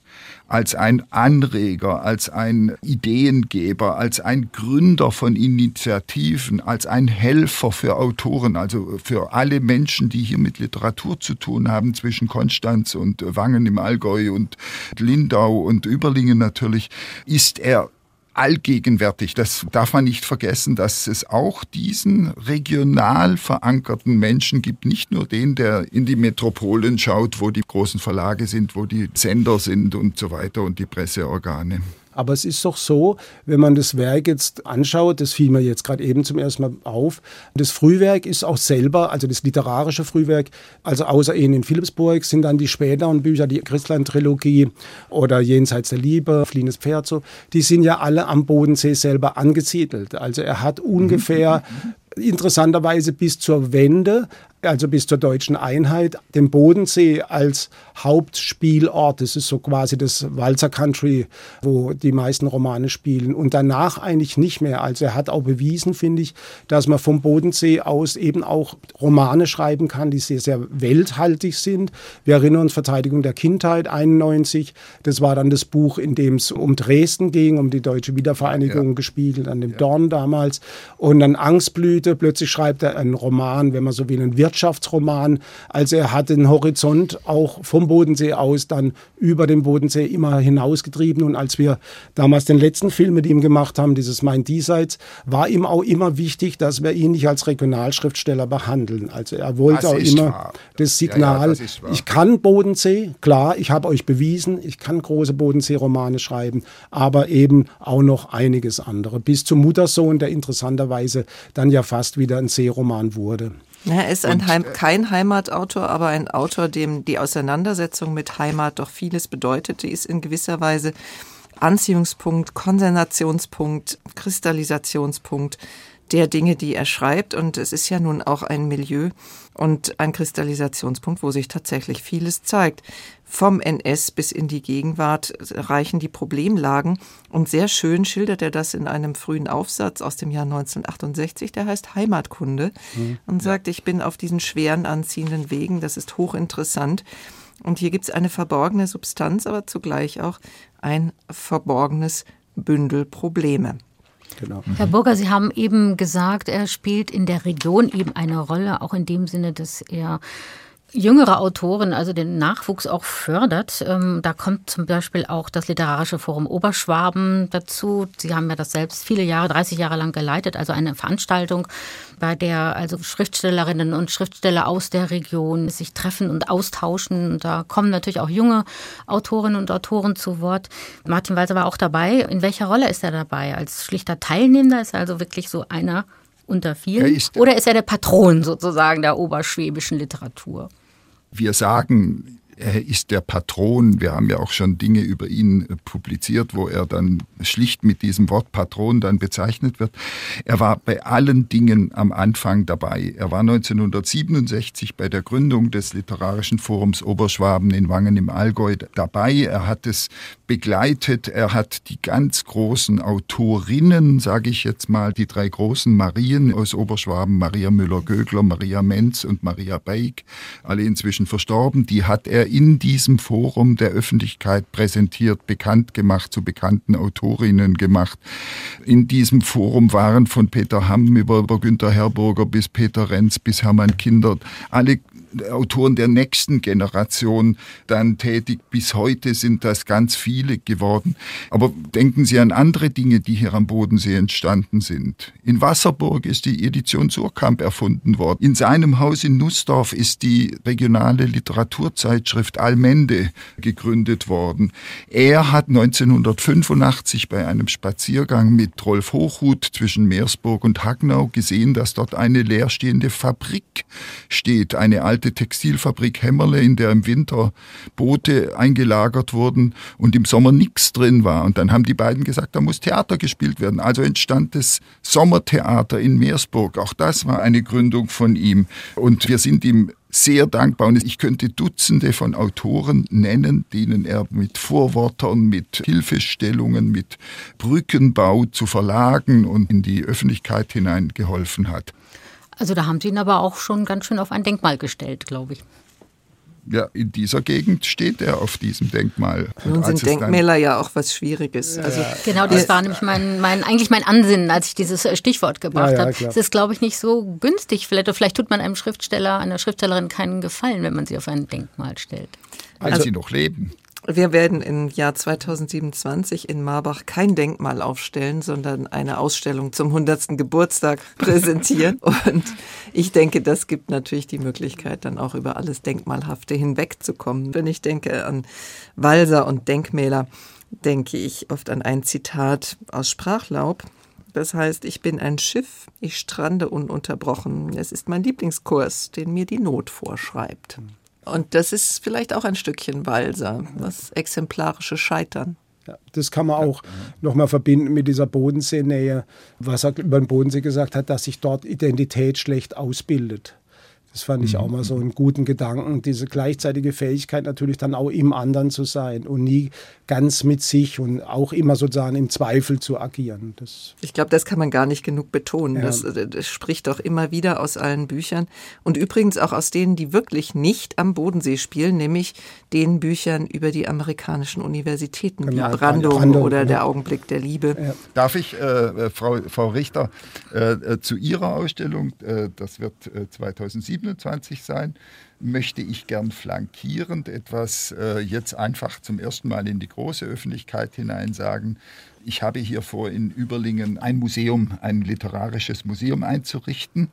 als ein Anreger, als ein Ideengeber, als ein Gründer von Initiativen, als ein Helfer für Autoren, also für alle Menschen, die hier mit Literatur zu tun haben, zwischen Konstanz und Wangen im Allgäu und Lindau und Überlingen natürlich, ist er allgegenwärtig. Das darf man nicht vergessen, dass es auch diesen regional verankerten Menschen gibt, nicht nur den, der in die Metropolen schaut, wo die großen Verlage sind, wo die Sender sind und so weiter und die Presseorgane. Aber es ist doch so, wenn man das Werk jetzt anschaut, das fiel mir jetzt gerade eben zum ersten Mal auf, das Frühwerk ist auch selber, also das literarische Frühwerk, also außer Ehen in Philipsburg sind dann die späteren Bücher, die Christland-Trilogie oder Jenseits der Liebe, Fliehendes Pferd so, die sind ja alle am Bodensee selber angesiedelt. Also er hat ungefähr interessanterweise bis zur Wende also bis zur deutschen Einheit, den Bodensee als Hauptspielort. Das ist so quasi das Walzer Country, wo die meisten Romane spielen. Und danach eigentlich nicht mehr. Also er hat auch bewiesen, finde ich, dass man vom Bodensee aus eben auch Romane schreiben kann, die sehr, sehr welthaltig sind. Wir erinnern uns Verteidigung der Kindheit 91. Das war dann das Buch, in dem es um Dresden ging, um die deutsche Wiedervereinigung ja. gespiegelt, an dem ja. Dorn damals. Und dann Angstblüte. Plötzlich schreibt er einen Roman, wenn man so will, einen Wirtschaftsroman. Also er hat den Horizont auch vom Bodensee aus dann über den Bodensee immer hinausgetrieben. Und als wir damals den letzten Film mit ihm gemacht haben, dieses Mein Diesseits, war ihm auch immer wichtig, dass wir ihn nicht als Regionalschriftsteller behandeln. Also er wollte Das auch immer wahr. das Ja, ja, Signal, das ich kann Bodensee, klar, ich habe euch bewiesen, ich kann große Bodensee-Romane schreiben, aber eben auch noch einiges andere. Bis zum Muttersohn, der interessanterweise dann ja fast wieder ein Seeroman wurde. Ja, er ist ein Heim, äh, kein Heimatautor, aber ein Autor, dem die Auseinandersetzung mit Heimat doch vieles bedeutet. Die ist in gewisser Weise Anziehungspunkt, Konsensationspunkt, Kristallisationspunkt der Dinge, die er schreibt. Und es ist ja nun auch ein Milieu und ein Kristallisationspunkt, wo sich tatsächlich vieles zeigt. Vom NS bis in die Gegenwart reichen die Problemlagen. Und sehr schön schildert er das in einem frühen Aufsatz aus dem Jahr 1968, der heißt Heimatkunde und sagt, ich bin auf diesen schweren, anziehenden Wegen, das ist hochinteressant. Und hier gibt es eine verborgene Substanz, aber zugleich auch ein verborgenes Bündel Probleme. Genau. Herr Burger, Sie haben eben gesagt, er spielt in der Region eben eine Rolle, auch in dem Sinne, dass er jüngere Autoren, also den Nachwuchs auch fördert. Ähm, da kommt zum Beispiel auch das Literarische Forum Oberschwaben dazu. Sie haben ja das selbst viele Jahre, 30 Jahre lang geleitet, also eine Veranstaltung, bei der also Schriftstellerinnen und Schriftsteller aus der Region sich treffen und austauschen. Da kommen natürlich auch junge Autorinnen und Autoren zu Wort. Martin Walser war auch dabei. In welcher Rolle ist er dabei? Als schlichter Teilnehmer ist er also wirklich so einer unter vielen? Ist- Oder ist er der Patron sozusagen der oberschwäbischen Literatur? Wir sagen, er ist der Patron. Wir haben ja auch schon Dinge über ihn äh, publiziert, wo er dann schlicht mit diesem Wort Patron dann bezeichnet wird. Er war bei allen Dingen am Anfang dabei. Er war 1967 bei der Gründung des Literarischen Forums Oberschwaben in Wangen im Allgäu dabei. Er hat es begleitet. Er hat die ganz großen Autorinnen, sage ich jetzt mal, die drei großen Marien aus Oberschwaben, Maria Müller-Gögler, Maria Menz und Maria Beig, alle inzwischen verstorben, die hat er in diesem Forum der Öffentlichkeit präsentiert, bekannt gemacht, zu bekannten Autorinnen gemacht. In diesem Forum waren von Peter Hamm über, Günter Herburger bis Peter Renz bis Hermann Kindert alle Autoren der nächsten Generation dann tätig. Bis heute sind das ganz viele geworden. Aber denken Sie an andere Dinge, die hier am Bodensee entstanden sind. In Wasserburg ist die Edition Surkamp erfunden worden. In seinem Haus in Nussdorf ist die regionale Literaturzeitschrift Almende gegründet worden. Er hat 1985 bei einem Spaziergang mit Rolf Hochhuth zwischen Meersburg und Hagnau gesehen, dass dort eine leerstehende Fabrik steht, eine alte Textilfabrik Hämmerle, in der im Winter Boote eingelagert wurden und im Sommer nichts drin war. Und dann haben die beiden gesagt, da muss Theater gespielt werden. Also entstand das Sommertheater in Meersburg. Auch das war eine Gründung von ihm. Und wir sind ihm sehr dankbar und ich könnte Dutzende von Autoren nennen, denen er mit Vorwortern, mit Hilfestellungen, mit Brückenbau zu Verlagen und in die Öffentlichkeit hinein geholfen hat. Also da haben Sie ihn aber auch schon ganz schön auf ein Denkmal gestellt, glaube ich. Ja, in dieser Gegend steht er auf diesem Denkmal. Nun als sind Denkmäler ja auch was Schwieriges. Also Genau, das war nämlich mein, mein, eigentlich mein Ansinnen, als ich dieses äh, Stichwort gebracht Ja, ja, habe. Es ist, glaube ich, nicht so günstig. Vielleicht, vielleicht tut man einem Schriftsteller, einer Schriftstellerin keinen Gefallen, wenn man sie auf ein Denkmal stellt. Wenn sie noch leben. Wir werden im Jahr 2027 in Marbach kein Denkmal aufstellen, sondern eine Ausstellung zum 100. Geburtstag präsentieren. Und ich denke, das gibt natürlich die Möglichkeit, dann auch über alles Denkmalhafte hinwegzukommen. Wenn ich denke an Walser und Denkmäler, denke ich oft an ein Zitat aus Sprachlaub. Das heißt, ich bin ein Schiff, ich strande ununterbrochen. Es ist mein Lieblingskurs, den mir die Not vorschreibt. Und das ist vielleicht auch ein Stückchen Walser, das exemplarische Scheitern. Ja, das kann man auch nochmal verbinden mit dieser Bodenseenähe, was er über den Bodensee gesagt hat, dass sich dort Identität schlecht ausbildet. Das fand ich auch mal so einen guten Gedanken, diese gleichzeitige Fähigkeit natürlich dann auch im anderen zu sein und nie ganz mit sich und auch immer sozusagen im Zweifel zu agieren. Das ich glaube, das kann man gar nicht genug betonen. Ja. Das, äh, das, spricht doch immer wieder aus allen Büchern und übrigens auch aus denen, die wirklich nicht am Bodensee spielen, nämlich den Büchern über die amerikanischen Universitäten genau, wie Brandung, Brandung oder ja. der Augenblick der Liebe. Ja. Darf ich, äh, äh Frau, Frau Richter, äh, äh, zu Ihrer Ausstellung, äh, das wird 2007 27 sein, möchte ich gern flankierend etwas äh, jetzt einfach zum ersten Mal in die große Öffentlichkeit hinein sagen. Ich habe hier vor, in Überlingen ein Museum, ein literarisches Museum einzurichten.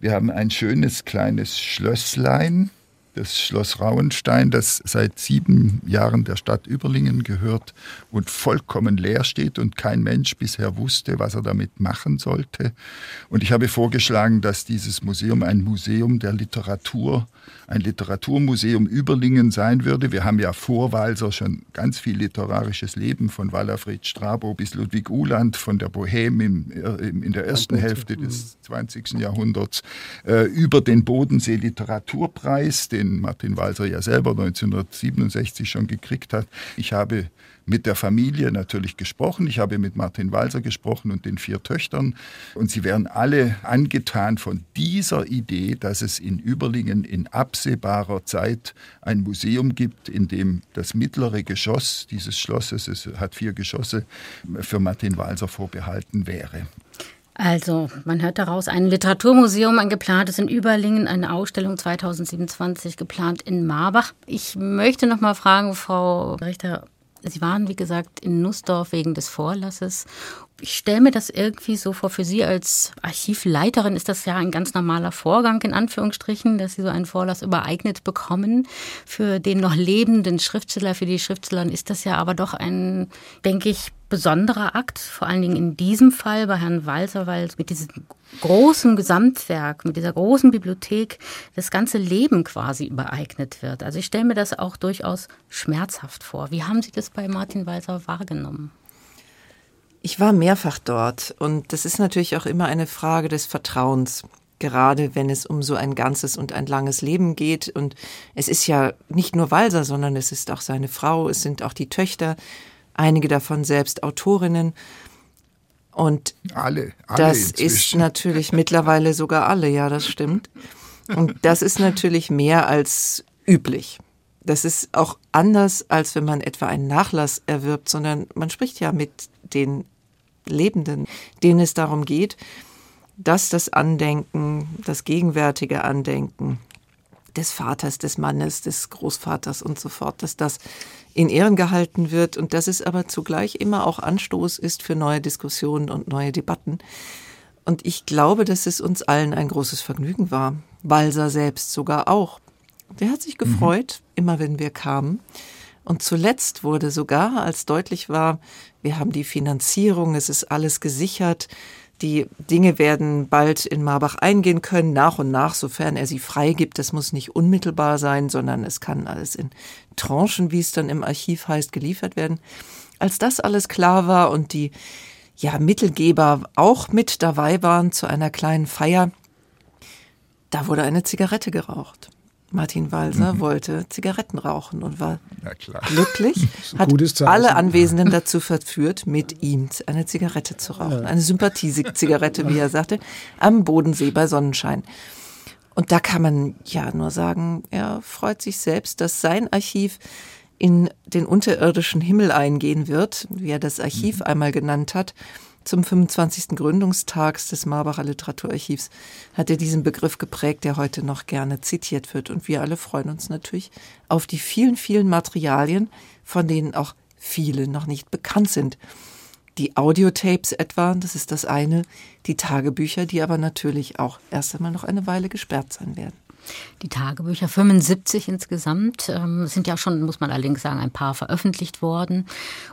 Wir haben ein schönes kleines Schlösslein das Schloss Rauenstein, das seit sieben Jahren der Stadt Überlingen gehört und vollkommen leer steht und kein Mensch bisher wusste, was er damit machen sollte. Und ich habe vorgeschlagen, dass dieses Museum ein Museum der Literatur, ein Literaturmuseum Überlingen sein würde. Wir haben ja vor Walser schon ganz viel literarisches Leben, von Wallerfried Strabo bis Ludwig Uhland, von der Bohème im, in der ersten Hälfte des 20. Jahrhunderts, äh, über den Bodensee Literaturpreis, den den Martin Walser ja selber 1967 schon gekriegt hat. Ich habe mit der Familie natürlich gesprochen. Ich habe mit Martin Walser gesprochen und den vier Töchtern. Und sie wären alle angetan von dieser Idee, dass es in Überlingen in absehbarer Zeit ein Museum gibt, in dem das mittlere Geschoss dieses Schlosses, es hat vier Geschosse, für Martin Walser vorbehalten wäre. Also, man hört daraus ein Literaturmuseum, ein geplantes in Überlingen, eine Ausstellung 2027 geplant in Marbach. Ich möchte noch mal fragen, Frau Richter, Sie waren, wie gesagt, in Nussdorf wegen des Vorlasses. Ich stelle mir das irgendwie so vor, für Sie als Archivleiterin ist das ja ein ganz normaler Vorgang, in Anführungsstrichen, dass Sie so einen Vorlass übereignet bekommen. Für den noch lebenden Schriftsteller, für die Schriftstellerin ist das ja aber doch ein, denke ich, besonderer Akt, vor allen Dingen in diesem Fall bei Herrn Walser, weil mit diesem großen Gesamtwerk, mit dieser großen Bibliothek das ganze Leben quasi übereignet wird. Also ich stelle mir das auch durchaus schmerzhaft vor. Wie haben Sie das bei Martin Walser wahrgenommen? Ich war mehrfach dort und das ist natürlich auch immer eine Frage des Vertrauens gerade wenn es um so ein ganzes und ein langes Leben geht. Und es ist ja nicht nur Walser, sondern es ist auch seine Frau, es sind auch die Töchter einige davon selbst Autorinnen. Und alle, alle das inzwischen. ist natürlich mittlerweile sogar alle, ja, das stimmt. Und das ist natürlich mehr als üblich. Das ist auch anders, als wenn man etwa einen Nachlass erwirbt, sondern man spricht ja mit den Lebenden, denen es darum geht, dass das Andenken, das gegenwärtige Andenken des Vaters, des Mannes, des Großvaters und so fort, dass das in Ehren gehalten wird und dass es aber zugleich immer auch Anstoß ist für neue Diskussionen und neue Debatten. Und ich glaube, dass es uns allen ein großes Vergnügen war. Balser selbst sogar auch. Der hat sich gefreut, mhm. immer wenn wir kamen. Und zuletzt wurde sogar, als deutlich war, wir haben die Finanzierung, es ist alles gesichert, die Dinge werden bald in Marbach eingehen können, nach und nach, sofern er sie freigibt. Das muss nicht unmittelbar sein, sondern es kann alles in Tranchen, wie es dann im Archiv heißt, geliefert werden. Als das alles klar war und die ja, Mittelgeber auch mit dabei waren zu einer kleinen Feier, da wurde eine Zigarette geraucht. Martin Walser mhm. wollte Zigaretten rauchen und war glücklich, hat alle Anwesenden dazu verführt, mit ihm eine Zigarette zu rauchen. Eine Sympathie-Zigarette, wie er sagte, am Bodensee bei Sonnenschein. Und da kann man ja nur sagen, er freut sich selbst, dass sein Archiv in den unterirdischen Himmel eingehen wird, wie er das Archiv mhm. einmal genannt hat zum 25. Gründungstags des Marbacher Literaturarchivs hat er diesen Begriff geprägt, der heute noch gerne zitiert wird. Und wir alle freuen uns natürlich auf die vielen, vielen Materialien, von denen auch viele noch nicht bekannt sind. Die Audiotapes etwa, das ist das eine, die Tagebücher, die aber natürlich auch erst einmal noch eine Weile gesperrt sein werden. Die Tagebücher, 75 insgesamt, ähm, sind ja schon, muss man allerdings sagen, ein paar veröffentlicht worden.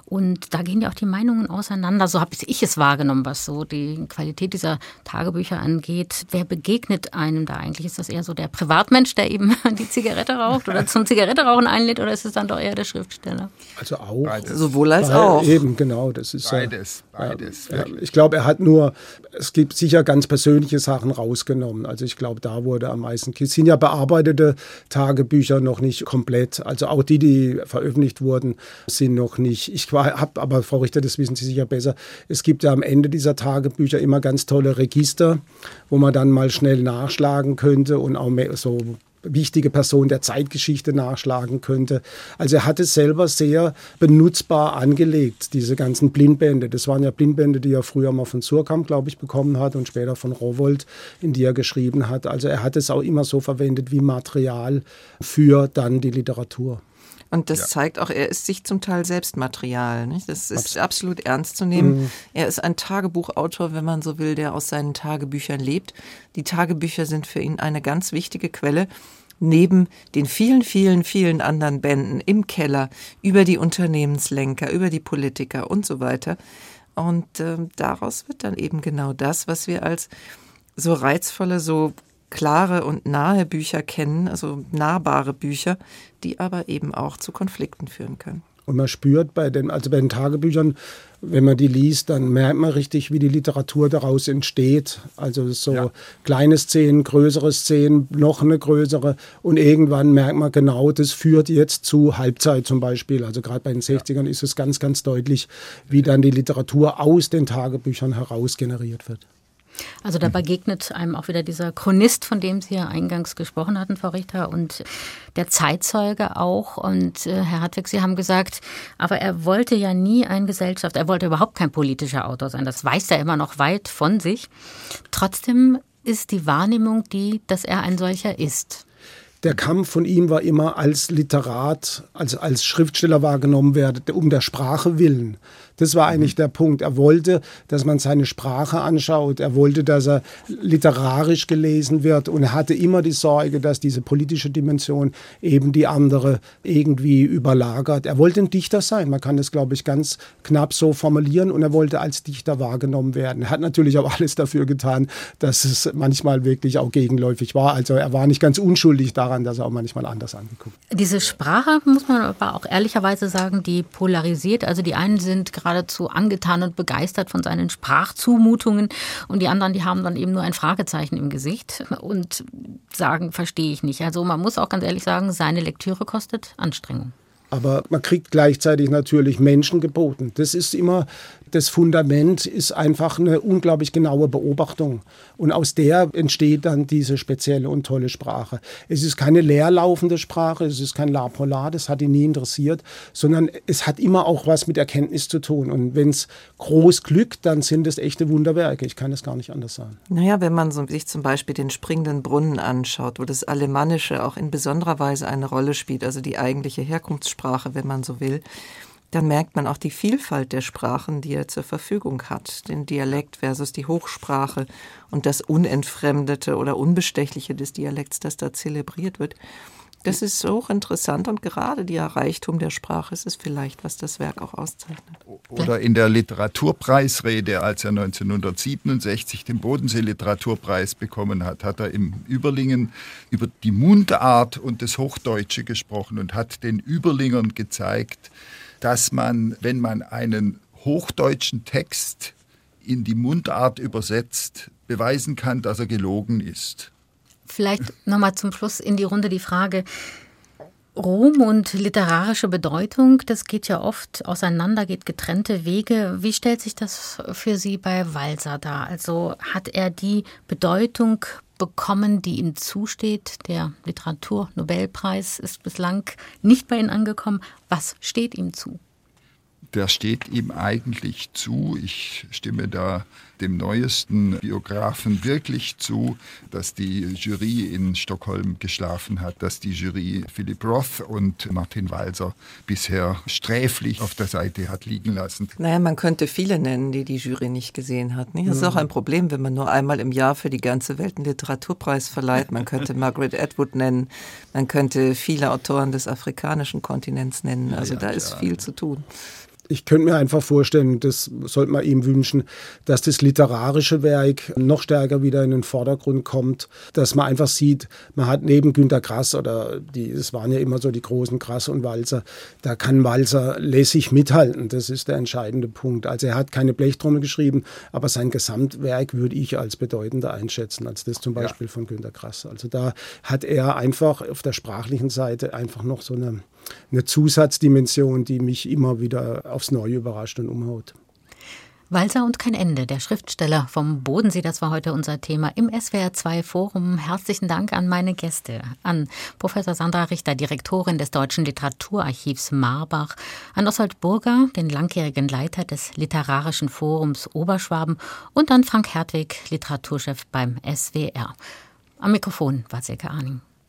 Und da gehen ja auch die Meinungen auseinander. So habe ich es wahrgenommen, was so die Qualität dieser Tagebücher angeht. Wer begegnet einem da eigentlich? Ist das eher so der Privatmensch, der eben die Zigarette raucht oder zum Zigaretterauchen einlädt, oder ist es dann doch eher der Schriftsteller? Also auch. Beides. Sowohl als auch. Eben, genau. Das ist beides, beides. Ja, ich glaube, er hat nur, es gibt sicher ganz persönliche Sachen rausgenommen. Also ich glaube, da wurde am meisten Kissi sind ja bearbeitete Tagebücher noch nicht komplett. Also auch die, die veröffentlicht wurden, sind noch nicht. Ich habe, aber Frau Richter, das wissen Sie sicher besser. Es gibt ja am Ende dieser Tagebücher immer ganz tolle Register, wo man dann mal schnell nachschlagen könnte und auch so wichtige Person der Zeitgeschichte nachschlagen könnte. Also er hat es selber sehr benutzbar angelegt, diese ganzen Blindbände. Das waren ja Blindbände, die er früher mal von Surkamp, glaube ich, bekommen hat und später von Rowold, in die er geschrieben hat. Also er hat es auch immer so verwendet wie Material für dann die Literatur. Und das ja. zeigt auch, er ist sich zum Teil selbst Material. Nicht? Das ist absolut, absolut ernst zu nehmen. Mhm. Er ist ein Tagebuchautor, wenn man so will, der aus seinen Tagebüchern lebt. Die Tagebücher sind für ihn eine ganz wichtige Quelle neben den vielen, vielen, vielen anderen Bänden im Keller über die Unternehmenslenker, über die Politiker und so weiter. Und äh, daraus wird dann eben genau das, was wir als so reizvolle, so klare und nahe Bücher kennen, also nahbare Bücher, die aber eben auch zu Konflikten führen können. Und man spürt bei den, also bei den Tagebüchern, wenn man die liest, dann merkt man richtig, wie die Literatur daraus entsteht. Also so ja. kleine Szenen, größere Szenen, noch eine größere. Und irgendwann merkt man genau, das führt jetzt zu Halbzeit zum Beispiel. Also gerade bei den 60ern ja. ist es ganz, ganz deutlich, wie dann die Literatur aus den Tagebüchern heraus generiert wird. Also da begegnet einem auch wieder dieser Chronist, von dem Sie ja eingangs gesprochen hatten, Frau Richter, und der Zeitzeuge auch. Und äh, Herr Hartwig, Sie haben gesagt, aber er wollte ja nie ein Gesellschaft, er wollte überhaupt kein politischer Autor sein. Das weiß er immer noch weit von sich. Trotzdem ist die Wahrnehmung die, dass er ein solcher ist der Kampf von ihm war immer als Literat, als, als Schriftsteller wahrgenommen werden, um der Sprache willen. Das war eigentlich der Punkt. Er wollte, dass man seine Sprache anschaut. Er wollte, dass er literarisch gelesen wird. Und er hatte immer die Sorge, dass diese politische Dimension eben die andere irgendwie überlagert. Er wollte ein Dichter sein. Man kann das, glaube ich, ganz knapp so formulieren. Und er wollte als Dichter wahrgenommen werden. Er hat natürlich auch alles dafür getan, dass es manchmal wirklich auch gegenläufig war. Also er war nicht ganz unschuldig daran, dass er auch manchmal anders angeguckt. Diese Sprache, muss man aber auch ehrlicherweise sagen, die polarisiert. Also die einen sind gerade geradezu angetan und begeistert von seinen Sprachzumutungen und die anderen, die haben dann eben nur ein Fragezeichen im Gesicht und sagen, verstehe ich nicht. Also man muss auch ganz ehrlich sagen, seine Lektüre kostet Anstrengung. Aber man kriegt gleichzeitig natürlich Menschen geboten. Das ist immer das Fundament ist einfach eine unglaublich genaue Beobachtung. Und aus der entsteht dann diese spezielle und tolle Sprache. Es ist keine leerlaufende Sprache, es ist kein La Polar, das hat ihn nie interessiert, sondern es hat immer auch was mit Erkenntnis zu tun. Und wenn es groß glückt, dann sind es echte Wunderwerke. Ich kann es gar nicht anders sagen. Naja, wenn man sich zum Beispiel den springenden Brunnen anschaut, wo das Alemannische auch in besonderer Weise eine Rolle spielt, also die eigentliche Herkunftssprache, wenn man so will, dann merkt man auch die Vielfalt der Sprachen, die er zur Verfügung hat. Den Dialekt versus die Hochsprache und das Unentfremdete oder Unbestechliche des Dialekts, das da zelebriert wird. Das ist hochinteressant und gerade der Reichtum der Sprache ist es vielleicht, was das Werk auch auszeichnet. Oder in der Literaturpreisrede, als er 1967 den Bodensee-Literaturpreis bekommen hat, hat er im Überlingen über die Mundart und das Hochdeutsche gesprochen und hat den Überlingern gezeigt, dass man, wenn man einen hochdeutschen Text in die Mundart übersetzt, beweisen kann, dass er gelogen ist. Vielleicht nochmal zum Schluss in die Runde die Frage, Ruhm und literarische Bedeutung, das geht ja oft auseinander, geht getrennte Wege. Wie stellt sich das für Sie bei Walser dar? Also hat er die Bedeutung bekommen, die ihm zusteht? Der Literaturnobelpreis ist bislang nicht bei Ihnen angekommen. Was steht ihm zu? Der steht ihm eigentlich zu. Ich stimme da dem neuesten Biografen wirklich zu, dass die Jury in Stockholm geschlafen hat, dass die Jury Philip Roth und Martin Walser bisher sträflich auf der Seite hat liegen lassen. Naja, man könnte viele nennen, die die Jury nicht gesehen hat. Das ist auch ein Problem, wenn man nur einmal im Jahr für die ganze Welt einen Literaturpreis verleiht. Man könnte Margaret Atwood nennen, man könnte viele Autoren des afrikanischen Kontinents nennen. Also ja, da ist ja. viel zu tun. Ich könnte mir einfach vorstellen, das sollte man ihm wünschen, dass das literarische Werk noch stärker wieder in den Vordergrund kommt, dass man einfach sieht, man hat neben Günter Grass oder die, es waren ja immer so die großen Grass und Walzer, da kann Walzer lässig mithalten. Das ist der entscheidende Punkt. Also er hat keine Blechtrommel geschrieben, aber sein Gesamtwerk würde ich als bedeutender einschätzen als das zum Beispiel ja. von Günter Grass. Also da hat er einfach auf der sprachlichen Seite einfach noch so eine eine Zusatzdimension, die mich immer wieder aufs Neue überrascht und umhaut. Walser und kein Ende, der Schriftsteller vom Bodensee, das war heute unser Thema im SWR2 Forum. Herzlichen Dank an meine Gäste, an Professor Sandra Richter, Direktorin des Deutschen Literaturarchivs Marbach, an Oswald Burger, den langjährigen Leiter des Literarischen Forums Oberschwaben und an Frank Hertwig, Literaturchef beim SWR. Am Mikrofon war Silke Arning.